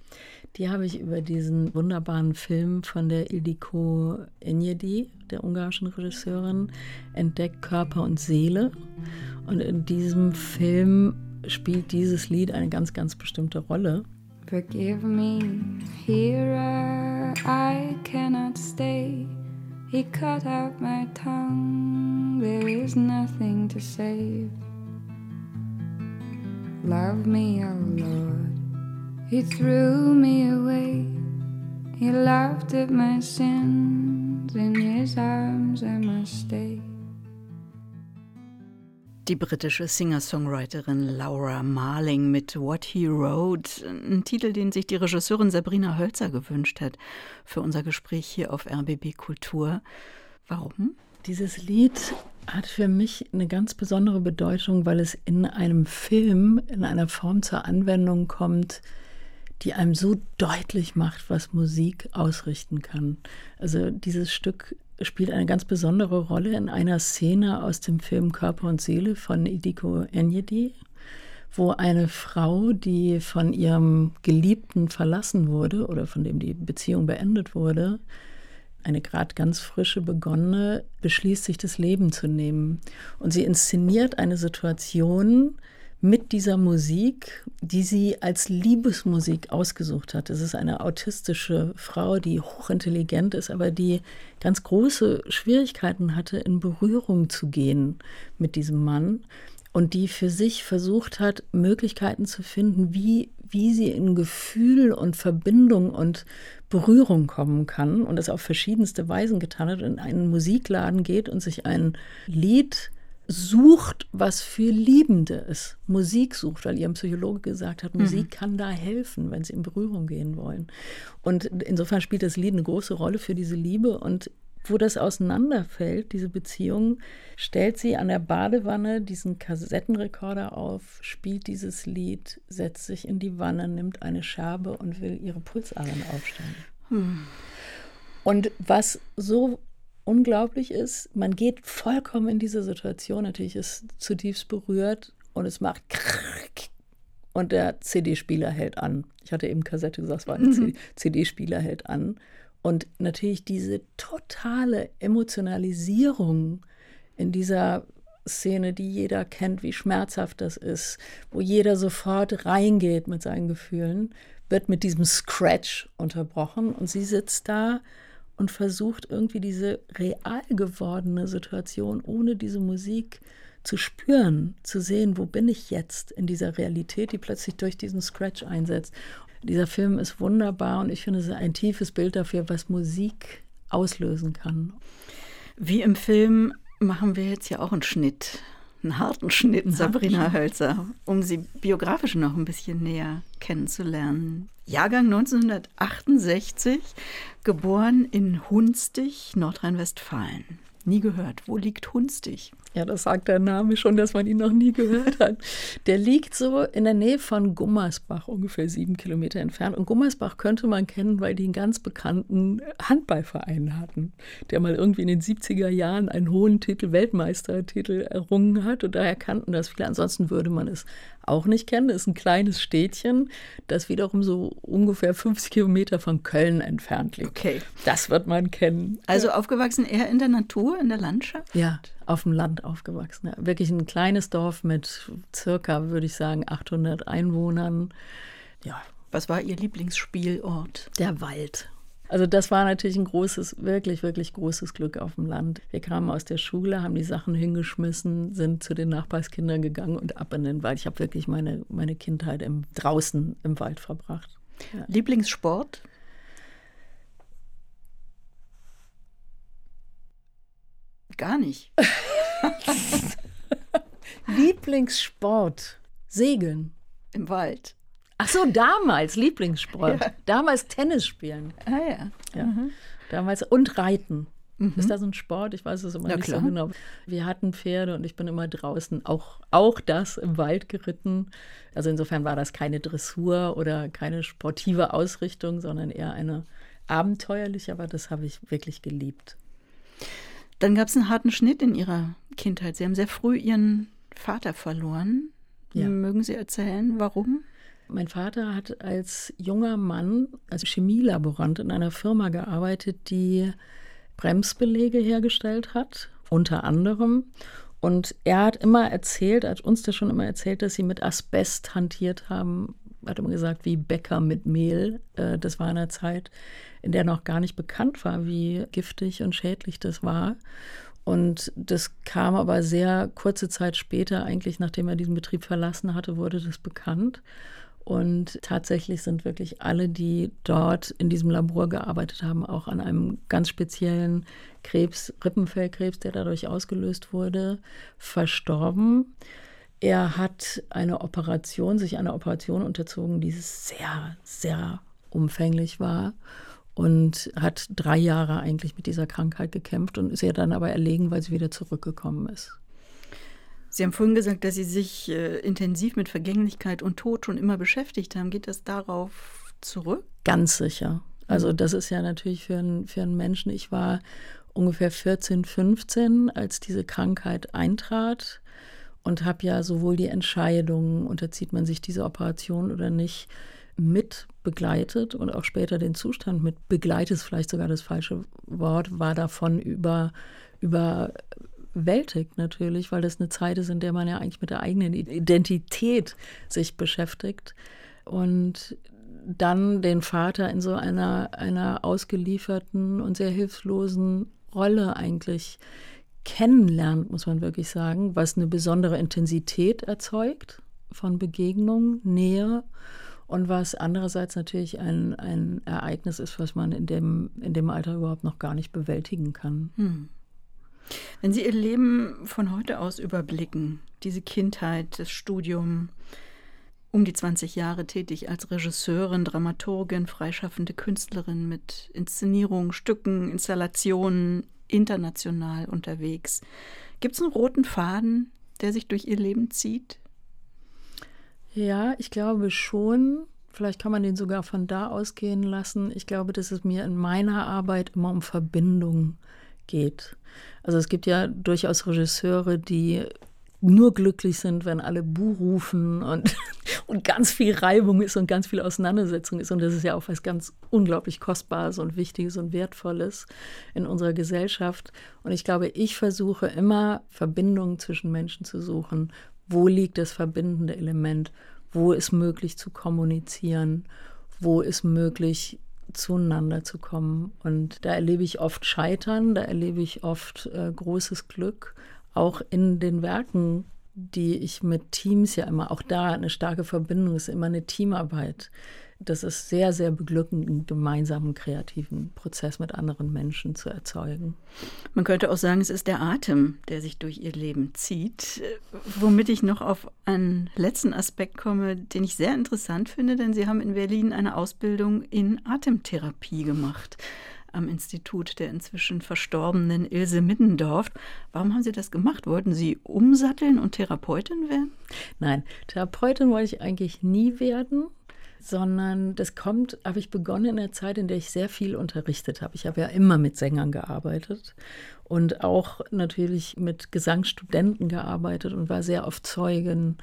Die habe ich über diesen wunderbaren Film von der Ildiko Enyedi, der ungarischen Regisseurin, entdeckt Körper und Seele. Und in diesem Film spielt dieses Lied eine ganz, ganz bestimmte Rolle. Forgive me, here I cannot stay. He cut out my tongue, there is nothing to save. Love me, oh Lord. He threw me away. He laughed at my sins. In his arms I must stay. Die britische Singer-Songwriterin Laura Marling mit What He Wrote, ein Titel, den sich die Regisseurin Sabrina Hölzer gewünscht hat für unser Gespräch hier auf RBB Kultur. Warum? Dieses Lied hat für mich eine ganz besondere Bedeutung, weil es in einem Film in einer Form zur Anwendung kommt, die einem so deutlich macht, was Musik ausrichten kann. Also dieses Stück spielt eine ganz besondere Rolle in einer Szene aus dem Film Körper und Seele von Idiko Enyedi, wo eine Frau, die von ihrem Geliebten verlassen wurde oder von dem die Beziehung beendet wurde, eine gerade ganz frische begonnene, beschließt, sich das Leben zu nehmen. Und sie inszeniert eine Situation, mit dieser Musik, die sie als Liebesmusik ausgesucht hat. Es ist eine autistische Frau, die hochintelligent ist, aber die ganz große Schwierigkeiten hatte, in Berührung zu gehen mit diesem Mann und die für sich versucht hat, Möglichkeiten zu finden, wie, wie sie in Gefühl und Verbindung und Berührung kommen kann und das auf verschiedenste Weisen getan hat, in einen Musikladen geht und sich ein Lied sucht, was für Liebende ist. Musik sucht, weil ihr Psychologe gesagt hat, Musik mhm. kann da helfen, wenn sie in Berührung gehen wollen. Und insofern spielt das Lied eine große Rolle für diese Liebe. Und wo das auseinanderfällt, diese Beziehung, stellt sie an der Badewanne diesen Kassettenrekorder auf, spielt dieses Lied, setzt sich in die Wanne, nimmt eine Scherbe und will ihre Pulsadern aufstellen. Hm. Und was so unglaublich ist, man geht vollkommen in diese Situation, natürlich ist zutiefst berührt und es macht und der CD-Spieler hält an. Ich hatte eben Kassette gesagt, es war ein mhm. CD-Spieler hält an. Und natürlich diese totale Emotionalisierung in dieser Szene, die jeder kennt, wie schmerzhaft das ist, wo jeder sofort reingeht mit seinen Gefühlen, wird mit diesem Scratch unterbrochen und sie sitzt da und versucht irgendwie diese real gewordene Situation ohne diese Musik zu spüren, zu sehen, wo bin ich jetzt in dieser Realität, die plötzlich durch diesen Scratch einsetzt. Dieser Film ist wunderbar und ich finde, es ist ein tiefes Bild dafür, was Musik auslösen kann. Wie im Film machen wir jetzt ja auch einen Schnitt, einen harten Schnitt, einen Sabrina Hölzer, um sie biografisch noch ein bisschen näher kennenzulernen. Jahrgang 1968, geboren in Hunstig, Nordrhein-Westfalen. Nie gehört. Wo liegt Hunstig? Ja, das sagt der Name schon, dass man ihn noch nie gehört hat. Der liegt so in der Nähe von Gummersbach, ungefähr sieben Kilometer entfernt. Und Gummersbach könnte man kennen, weil die einen ganz bekannten Handballverein hatten, der mal irgendwie in den 70er Jahren einen hohen Titel, Weltmeistertitel errungen hat. Und daher kannten das viele. Ansonsten würde man es auch nicht kennen. Das ist ein kleines Städtchen, das wiederum so ungefähr 50 Kilometer von Köln entfernt liegt. Okay. Das wird man kennen. Also aufgewachsen eher in der Natur, in der Landschaft? Ja, auf dem Land aufgewachsen. Ja. Wirklich ein kleines Dorf mit circa, würde ich sagen, 800 Einwohnern. Ja. Was war Ihr Lieblingsspielort? Der Wald. Also das war natürlich ein großes, wirklich, wirklich großes Glück auf dem Land. Wir kamen aus der Schule, haben die Sachen hingeschmissen, sind zu den Nachbarskindern gegangen und ab in den Wald. Ich habe wirklich meine, meine Kindheit im, draußen im Wald verbracht. Ja. Lieblingssport? Gar nicht. Lieblingssport? Segeln. Im Wald. Ach so, damals Lieblingssport. Ja. Damals Tennis spielen. Ah ja. ja. Mhm. Damals und Reiten. Mhm. Ist das ein Sport? Ich weiß es immer ja, nicht klar. so genau. Wir hatten Pferde und ich bin immer draußen, auch, auch das im Wald geritten. Also insofern war das keine Dressur oder keine sportive Ausrichtung, sondern eher eine abenteuerliche, aber das habe ich wirklich geliebt. Dann gab es einen harten Schnitt in Ihrer Kindheit. Sie haben sehr früh Ihren Vater verloren. Ja. Mögen Sie erzählen, warum? Mein Vater hat als junger Mann als Chemielaborant in einer Firma gearbeitet, die Bremsbelege hergestellt hat, unter anderem. Und er hat immer erzählt, hat uns das schon immer erzählt, dass sie mit Asbest hantiert haben. Hat immer gesagt, wie Bäcker mit Mehl. Äh, das war in einer Zeit, in der noch gar nicht bekannt war, wie giftig und schädlich das war. Und das kam aber sehr kurze Zeit später, eigentlich nachdem er diesen Betrieb verlassen hatte, wurde das bekannt. Und tatsächlich sind wirklich alle, die dort in diesem Labor gearbeitet haben, auch an einem ganz speziellen Krebs, Rippenfellkrebs, der dadurch ausgelöst wurde, verstorben. Er hat eine Operation, sich einer Operation unterzogen, die sehr, sehr umfänglich war und hat drei Jahre eigentlich mit dieser Krankheit gekämpft und ist ihr dann aber erlegen, weil sie wieder zurückgekommen ist. Sie haben vorhin gesagt, dass Sie sich äh, intensiv mit Vergänglichkeit und Tod schon immer beschäftigt haben. Geht das darauf zurück? Ganz sicher. Also mhm. das ist ja natürlich für, ein, für einen Menschen, ich war ungefähr 14, 15, als diese Krankheit eintrat und habe ja sowohl die Entscheidung, unterzieht man sich diese Operation oder nicht, mit begleitet und auch später den Zustand mit begleitet ist vielleicht sogar das falsche Wort, war davon über, über überwältigt natürlich, weil das eine Zeit ist, in der man ja eigentlich mit der eigenen Identität sich beschäftigt. Und dann den Vater in so einer, einer ausgelieferten und sehr hilflosen Rolle eigentlich kennenlernt, muss man wirklich sagen, was eine besondere Intensität erzeugt von Begegnung, Nähe und was andererseits natürlich ein, ein Ereignis ist, was man in dem, in dem Alter überhaupt noch gar nicht bewältigen kann. Hm. Wenn Sie Ihr Leben von heute aus überblicken, diese Kindheit, das Studium, um die 20 Jahre tätig als Regisseurin, Dramaturgin, freischaffende Künstlerin mit Inszenierungen, Stücken, Installationen, international unterwegs. Gibt es einen roten Faden, der sich durch Ihr Leben zieht? Ja, ich glaube schon. Vielleicht kann man den sogar von da ausgehen lassen. Ich glaube, dass es mir in meiner Arbeit immer um Verbindung geht. Also es gibt ja durchaus Regisseure, die nur glücklich sind, wenn alle Bu rufen und, und ganz viel Reibung ist und ganz viel Auseinandersetzung ist. Und das ist ja auch was ganz unglaublich Kostbares und Wichtiges und Wertvolles in unserer Gesellschaft. Und ich glaube, ich versuche immer Verbindungen zwischen Menschen zu suchen. Wo liegt das verbindende Element? Wo ist möglich zu kommunizieren? Wo ist möglich zueinander zu kommen? Und da erlebe ich oft Scheitern, da erlebe ich oft äh, großes Glück auch in den Werken, die ich mit Teams ja immer, auch da eine starke Verbindung ist, immer eine Teamarbeit. Das ist sehr, sehr beglückend, einen gemeinsamen kreativen Prozess mit anderen Menschen zu erzeugen. Man könnte auch sagen, es ist der Atem, der sich durch ihr Leben zieht. Womit ich noch auf einen letzten Aspekt komme, den ich sehr interessant finde, denn Sie haben in Berlin eine Ausbildung in Atemtherapie gemacht am Institut der inzwischen verstorbenen Ilse Middendorf. Warum haben Sie das gemacht? Wollten Sie umsatteln und Therapeutin werden? Nein, Therapeutin wollte ich eigentlich nie werden sondern das kommt, habe ich begonnen in der Zeit, in der ich sehr viel unterrichtet habe. Ich habe ja immer mit Sängern gearbeitet und auch natürlich mit Gesangsstudenten gearbeitet und war sehr oft Zeugin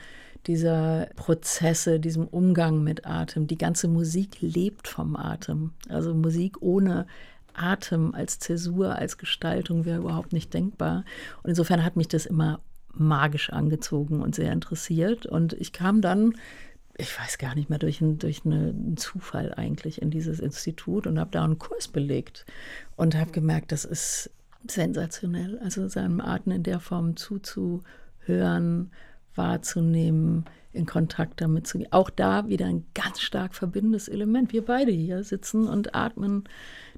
dieser Prozesse, diesem Umgang mit Atem. Die ganze Musik lebt vom Atem. Also Musik ohne Atem als Zäsur, als Gestaltung wäre überhaupt nicht denkbar. Und insofern hat mich das immer magisch angezogen und sehr interessiert. Und ich kam dann, ich weiß gar nicht mehr, durch, ein, durch einen Zufall eigentlich in dieses Institut und habe da einen Kurs belegt und habe gemerkt, das ist sensationell. Also seinem Atem in der Form zuzuhören, wahrzunehmen, in Kontakt damit zu gehen. Auch da wieder ein ganz stark verbindendes Element. Wir beide hier sitzen und atmen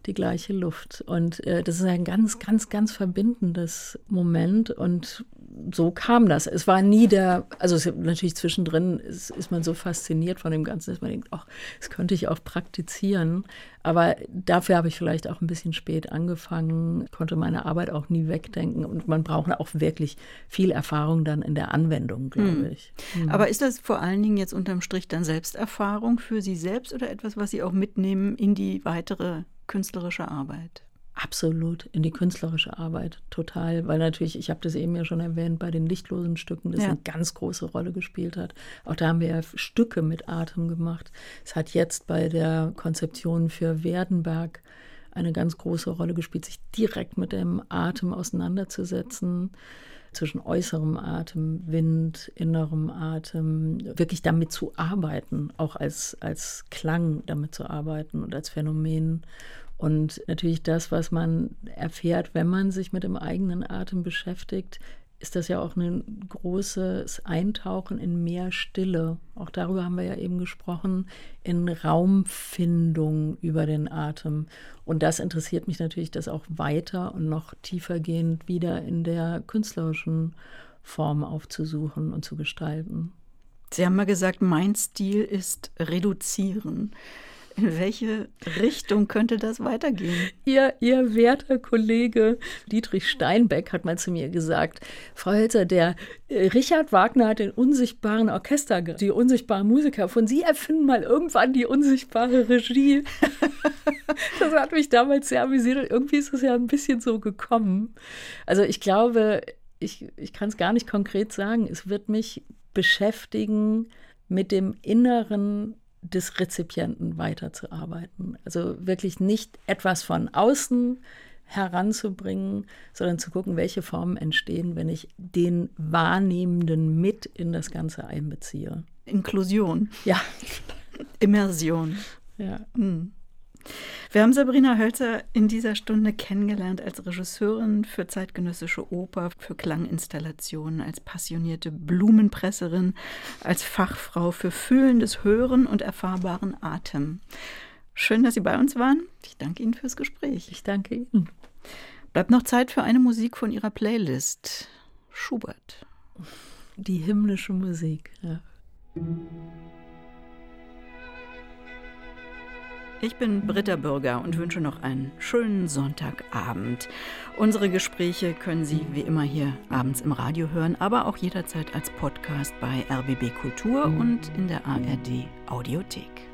die gleiche Luft. Und äh, das ist ein ganz, ganz, ganz verbindendes Moment. Und so kam das. Es war nie der, also es, natürlich zwischendrin ist, ist, man so fasziniert von dem Ganzen, dass man denkt, ach, das könnte ich auch praktizieren. Aber dafür habe ich vielleicht auch ein bisschen spät angefangen, konnte meine Arbeit auch nie wegdenken. Und man braucht auch wirklich viel Erfahrung dann in der Anwendung, glaube hm. ich. Hm. Aber ist das vor allen Dingen jetzt unterm Strich dann Selbsterfahrung für Sie selbst oder etwas, was Sie auch mitnehmen in die weitere künstlerische Arbeit? Absolut, in die künstlerische Arbeit, total. Weil natürlich, ich habe das eben ja schon erwähnt, bei den lichtlosen Stücken, das ja. eine ganz große Rolle gespielt hat. Auch da haben wir ja Stücke mit Atem gemacht. Es hat jetzt bei der Konzeption für Werdenberg eine ganz große Rolle gespielt, sich direkt mit dem Atem auseinanderzusetzen zwischen äußerem Atem, Wind, innerem Atem, wirklich damit zu arbeiten, auch als, als Klang damit zu arbeiten und als Phänomen. Und natürlich das, was man erfährt, wenn man sich mit dem eigenen Atem beschäftigt, ist das ja auch ein großes Eintauchen in mehr Stille. Auch darüber haben wir ja eben gesprochen, in Raumfindung über den Atem. Und das interessiert mich natürlich, das auch weiter und noch tiefergehend wieder in der künstlerischen Form aufzusuchen und zu gestalten. Sie haben mal gesagt, mein Stil ist reduzieren. In welche Richtung könnte das weitergehen? Ihr, ihr werter Kollege Dietrich Steinbeck hat mal zu mir gesagt, Frau Hölzer, der äh, Richard Wagner hat den unsichtbaren Orchester, die unsichtbaren Musiker. Von Sie erfinden mal irgendwann die unsichtbare Regie. das hat mich damals sehr amüsiert und irgendwie ist es ja ein bisschen so gekommen. Also ich glaube, ich, ich kann es gar nicht konkret sagen. Es wird mich beschäftigen mit dem inneren des Rezipienten weiterzuarbeiten. Also wirklich nicht etwas von außen heranzubringen, sondern zu gucken, welche Formen entstehen, wenn ich den Wahrnehmenden mit in das Ganze einbeziehe. Inklusion. Ja. Immersion. Ja. Hm. Wir haben Sabrina Hölzer in dieser Stunde kennengelernt als Regisseurin für zeitgenössische Oper, für Klanginstallationen, als passionierte Blumenpresserin, als Fachfrau für fühlendes Hören und erfahrbaren Atem. Schön, dass Sie bei uns waren. Ich danke Ihnen fürs Gespräch. Ich danke Ihnen. Bleibt noch Zeit für eine Musik von Ihrer Playlist. Schubert. Die himmlische Musik, ja. Ich bin Britta Bürger und wünsche noch einen schönen Sonntagabend. Unsere Gespräche können Sie wie immer hier abends im Radio hören, aber auch jederzeit als Podcast bei RBB Kultur und in der ARD Audiothek.